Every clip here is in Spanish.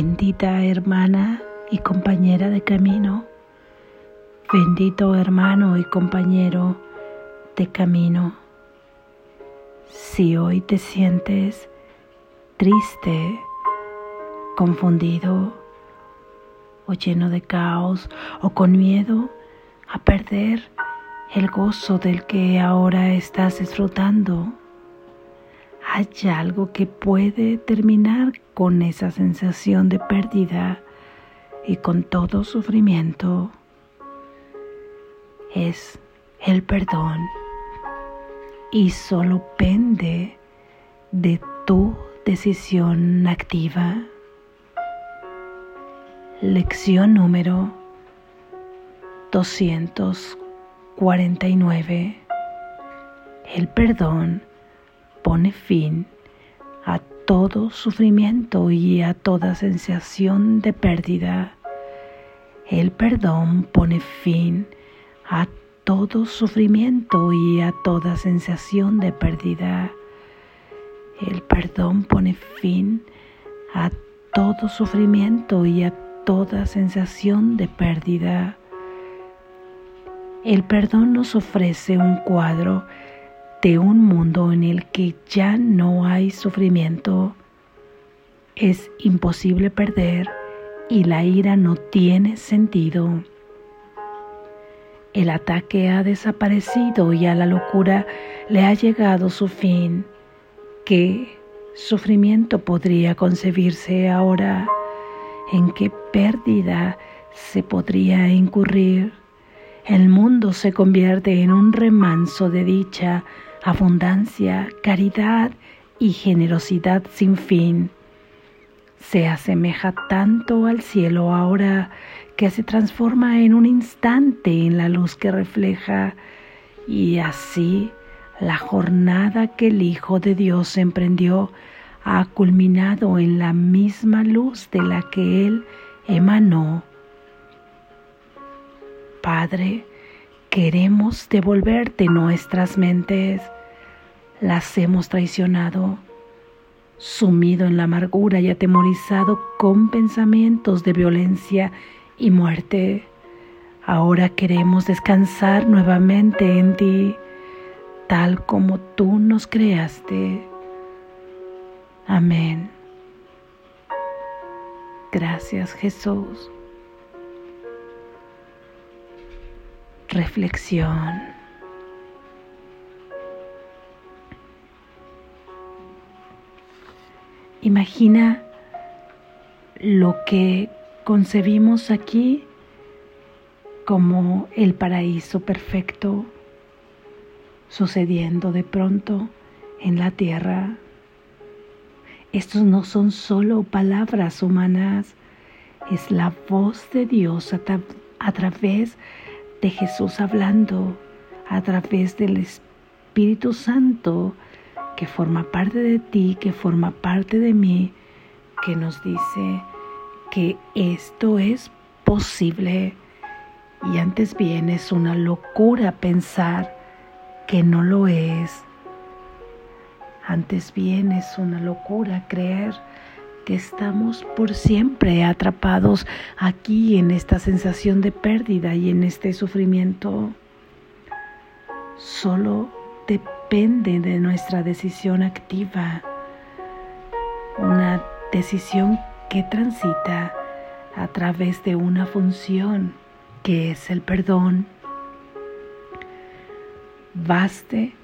Bendita hermana y compañera de camino, bendito hermano y compañero de camino. Si hoy te sientes triste, confundido o lleno de caos o con miedo a perder el gozo del que ahora estás disfrutando, hay algo que puede terminar con esa sensación de pérdida y con todo sufrimiento. Es el perdón y solo pende de tu decisión activa. Lección número 249. El perdón pone fin a todo sufrimiento y a toda sensación de pérdida. El perdón pone fin a todo sufrimiento y a toda sensación de pérdida. El perdón pone fin a todo sufrimiento y a toda sensación de pérdida. El perdón nos ofrece un cuadro de un mundo en el que ya no hay sufrimiento. Es imposible perder y la ira no tiene sentido. El ataque ha desaparecido y a la locura le ha llegado su fin. ¿Qué sufrimiento podría concebirse ahora? ¿En qué pérdida se podría incurrir? El mundo se convierte en un remanso de dicha, abundancia, caridad y generosidad sin fin. Se asemeja tanto al cielo ahora que se transforma en un instante en la luz que refleja y así la jornada que el Hijo de Dios emprendió ha culminado en la misma luz de la que Él emanó. Padre, queremos devolverte nuestras mentes, las hemos traicionado, sumido en la amargura y atemorizado con pensamientos de violencia y muerte. Ahora queremos descansar nuevamente en ti, tal como tú nos creaste. Amén. Gracias Jesús. Reflexión. Imagina lo que concebimos aquí como el paraíso perfecto sucediendo de pronto en la tierra. Estos no son solo palabras humanas, es la voz de Dios a, a través de Jesús hablando, a través del Espíritu Santo que forma parte de ti, que forma parte de mí, que nos dice, que esto es posible y antes bien es una locura pensar que no lo es. Antes bien es una locura creer que estamos por siempre atrapados aquí en esta sensación de pérdida y en este sufrimiento. Solo depende de nuestra decisión activa, una decisión que transita a través de una función que es el perdón. Baste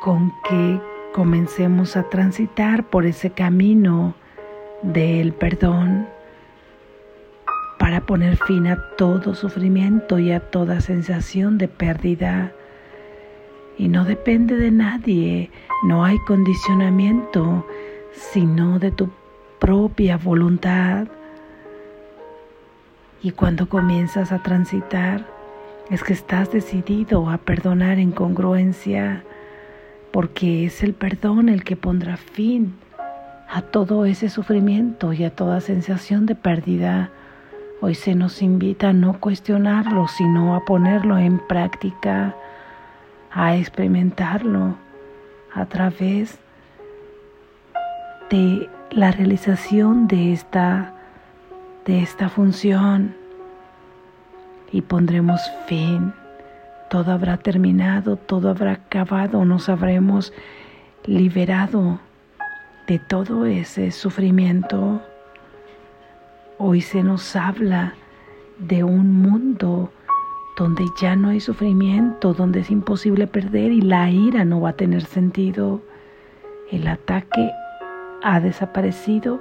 con que comencemos a transitar por ese camino del perdón para poner fin a todo sufrimiento y a toda sensación de pérdida. Y no depende de nadie, no hay condicionamiento, sino de tu propia voluntad. Y cuando comienzas a transitar, es que estás decidido a perdonar en congruencia, porque es el perdón el que pondrá fin a todo ese sufrimiento y a toda sensación de pérdida. Hoy se nos invita a no cuestionarlo, sino a ponerlo en práctica, a experimentarlo a través de la realización de esta de esta función y pondremos fin. Todo habrá terminado, todo habrá acabado, nos habremos liberado de todo ese sufrimiento. Hoy se nos habla de un mundo donde ya no hay sufrimiento, donde es imposible perder y la ira no va a tener sentido. El ataque ha desaparecido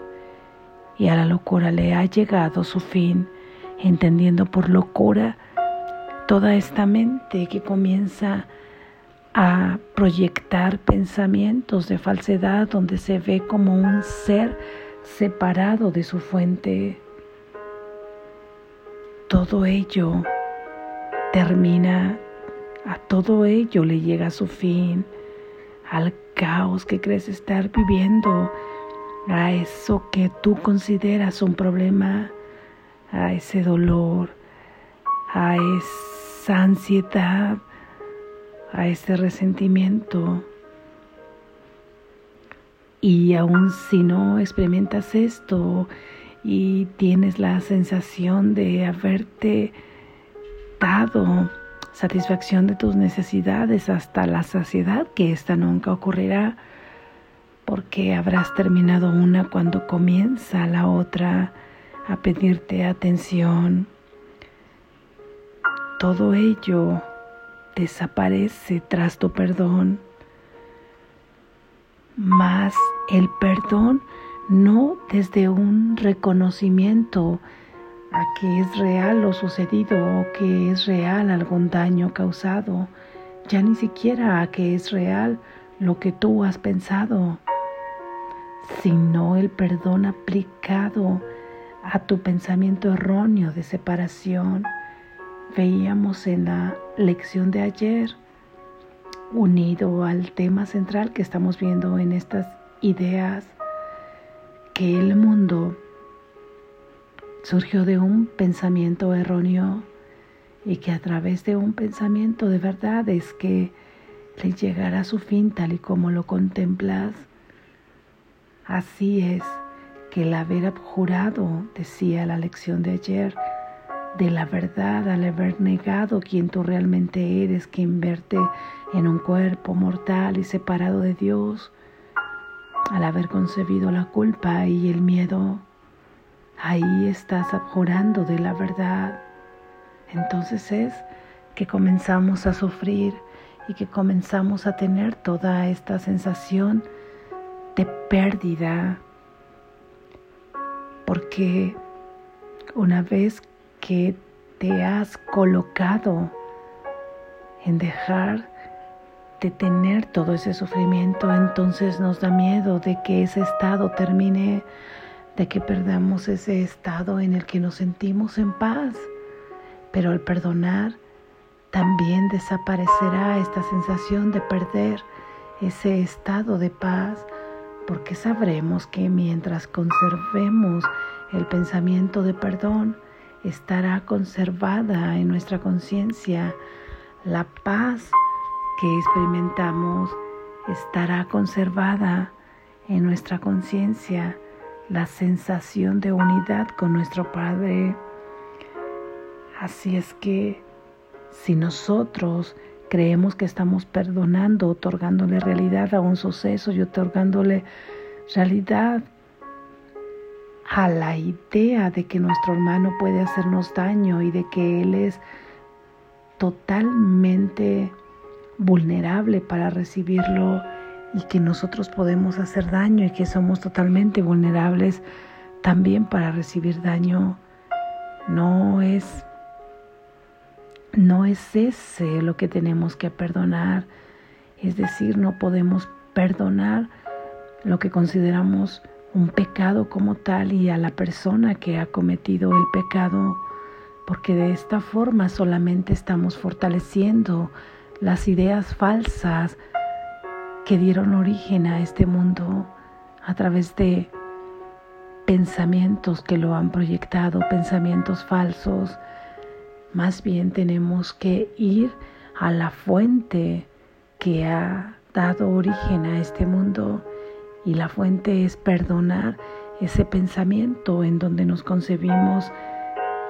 y a la locura le ha llegado su fin, entendiendo por locura toda esta mente que comienza a proyectar pensamientos de falsedad donde se ve como un ser separado de su fuente. Todo ello termina, a todo ello le llega su fin, al caos que crees estar viviendo, a eso que tú consideras un problema, a ese dolor, a esa ansiedad, a ese resentimiento. Y aun si no experimentas esto y tienes la sensación de haberte dado satisfacción de tus necesidades hasta la saciedad, que esta nunca ocurrirá, porque habrás terminado una cuando comienza la otra a pedirte atención. Todo ello desaparece tras tu perdón. Mas el perdón no desde un reconocimiento a que es real lo sucedido o que es real algún daño causado, ya ni siquiera a que es real lo que tú has pensado, sino el perdón aplicado a tu pensamiento erróneo de separación. Veíamos en la lección de ayer, unido al tema central que estamos viendo en estas ideas, que el mundo surgió de un pensamiento erróneo y que a través de un pensamiento de verdad es que le llegará a su fin tal y como lo contemplas. Así es que el haber abjurado, decía la lección de ayer, de la verdad al haber negado quien tú realmente eres, que verte en un cuerpo mortal y separado de Dios, al haber concebido la culpa y el miedo, ahí estás abjurando de la verdad. Entonces es que comenzamos a sufrir y que comenzamos a tener toda esta sensación de pérdida. Porque una vez que te has colocado en dejar de tener todo ese sufrimiento, entonces nos da miedo de que ese estado termine de que perdamos ese estado en el que nos sentimos en paz. Pero al perdonar, también desaparecerá esta sensación de perder ese estado de paz, porque sabremos que mientras conservemos el pensamiento de perdón, estará conservada en nuestra conciencia la paz que experimentamos, estará conservada en nuestra conciencia la sensación de unidad con nuestro Padre. Así es que si nosotros creemos que estamos perdonando, otorgándole realidad a un suceso y otorgándole realidad a la idea de que nuestro hermano puede hacernos daño y de que Él es totalmente vulnerable para recibirlo y que nosotros podemos hacer daño y que somos totalmente vulnerables también para recibir daño. No es no es ese lo que tenemos que perdonar, es decir, no podemos perdonar lo que consideramos un pecado como tal y a la persona que ha cometido el pecado, porque de esta forma solamente estamos fortaleciendo las ideas falsas que dieron origen a este mundo a través de pensamientos que lo han proyectado, pensamientos falsos. Más bien tenemos que ir a la fuente que ha dado origen a este mundo y la fuente es perdonar ese pensamiento en donde nos concebimos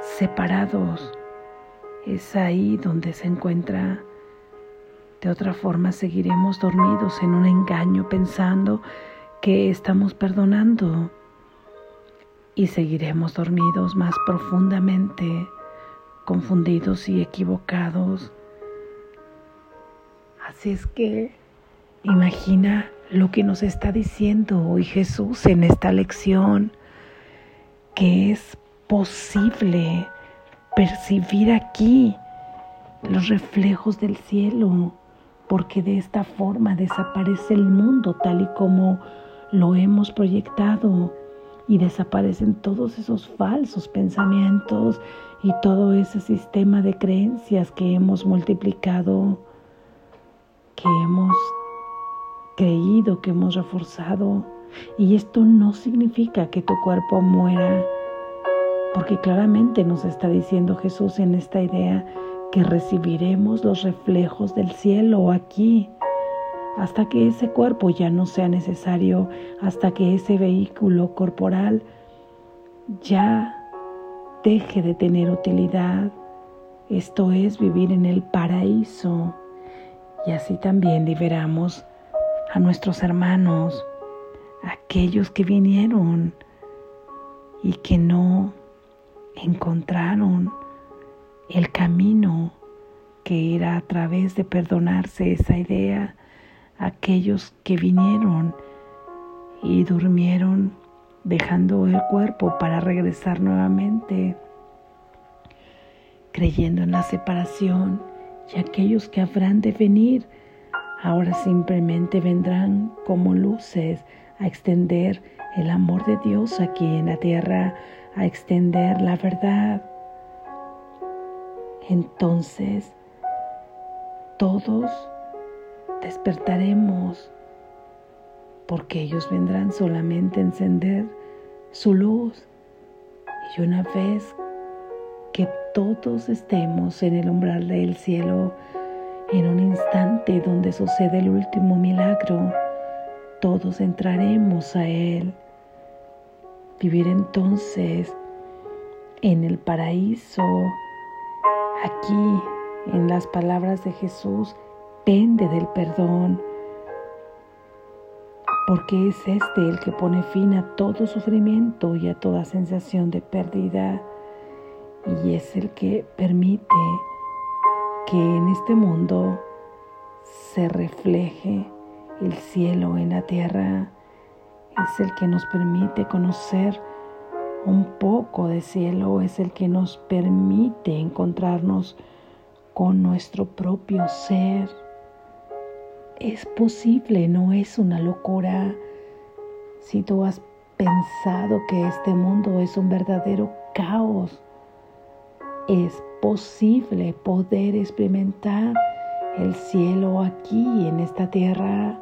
separados. Es ahí donde se encuentra. De otra forma seguiremos dormidos en un engaño pensando que estamos perdonando y seguiremos dormidos más profundamente, confundidos y equivocados. Así es que imagina lo que nos está diciendo hoy Jesús en esta lección, que es posible percibir aquí los reflejos del cielo, porque de esta forma desaparece el mundo tal y como lo hemos proyectado y desaparecen todos esos falsos pensamientos y todo ese sistema de creencias que hemos multiplicado, que hemos creído, que hemos reforzado. Y esto no significa que tu cuerpo muera, porque claramente nos está diciendo Jesús en esta idea que recibiremos los reflejos del cielo aquí hasta que ese cuerpo ya no sea necesario, hasta que ese vehículo corporal ya deje de tener utilidad. Esto es vivir en el paraíso. Y así también liberamos a nuestros hermanos, aquellos que vinieron y que no encontraron el camino que era a través de perdonarse esa idea aquellos que vinieron y durmieron dejando el cuerpo para regresar nuevamente, creyendo en la separación, y aquellos que habrán de venir, ahora simplemente vendrán como luces a extender el amor de Dios aquí en la tierra, a extender la verdad. Entonces, todos despertaremos, porque ellos vendrán solamente a encender su luz. Y una vez que todos estemos en el umbral del cielo, en un instante donde sucede el último milagro, todos entraremos a Él. Vivir entonces en el paraíso, aquí, en las palabras de Jesús, depende del perdón, porque es este el que pone fin a todo sufrimiento y a toda sensación de pérdida, y es el que permite que en este mundo se refleje el cielo en la tierra, es el que nos permite conocer un poco de cielo, es el que nos permite encontrarnos con nuestro propio ser es posible, no es una locura. Si tú has pensado que este mundo es un verdadero caos, es posible poder experimentar el cielo aquí en esta tierra.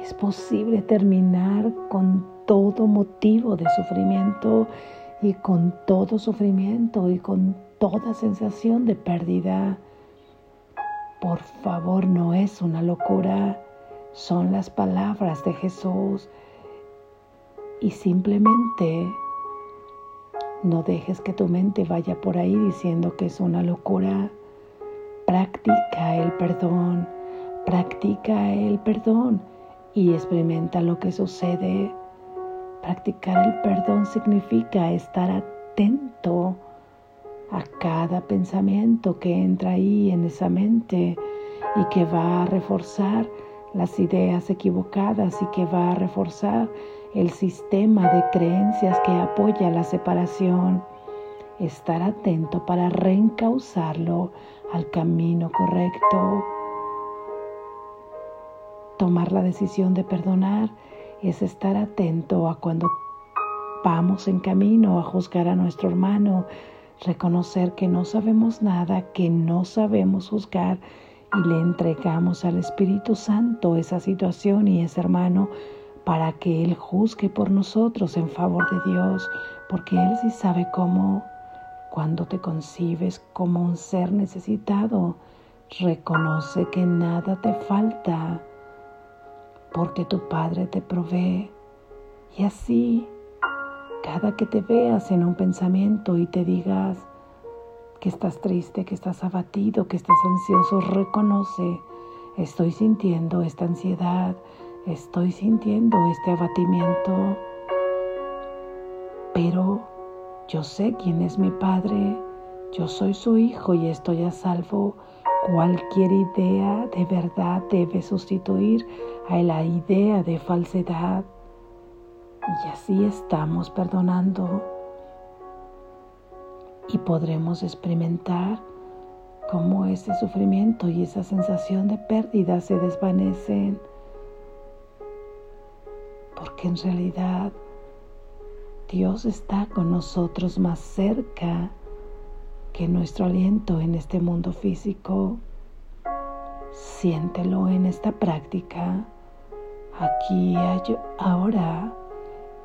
Es posible terminar con todo motivo de sufrimiento y con todo sufrimiento y con toda sensación de pérdida. Por favor, no es una locura, son las palabras de Jesús y simplemente no dejes que tu mente vaya por ahí diciendo que es una locura. Practica el perdón, practica el perdón y experimenta lo que sucede. Practicar el perdón significa estar atento a cada pensamiento que entra ahí en esa mente y que va a reforzar las ideas equivocadas y que va a reforzar el sistema de creencias que apoya la separación. Estar atento para reencauzarlo al camino correcto. Tomar la decisión de perdonar es estar atento a cuando vamos en camino a juzgar a nuestro hermano, reconocer que no sabemos nada, que no sabemos juzgar y le entregamos al Espíritu Santo esa situación y ese hermano para que Él juzgue por nosotros en favor de Dios, porque Él sí sabe cómo, cuando te concibes como un ser necesitado, reconoce que nada te falta, porque tu Padre te provee. Y así cada que te veas en un pensamiento y te digas que estás triste, que estás abatido, que estás ansioso, reconoce, estoy sintiendo esta ansiedad, estoy sintiendo este abatimiento, pero yo sé quién es mi Padre, yo soy su Hijo y estoy a salvo. Cualquier idea de verdad debe sustituir a la idea de falsedad. Y así estamos perdonando. Y podremos experimentar cómo ese sufrimiento y esa sensación de pérdida se desvanecen. Porque en realidad Dios está con nosotros más cerca que nuestro aliento en este mundo físico. Siéntelo en esta práctica. Aquí, ahora,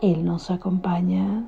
Él nos acompaña.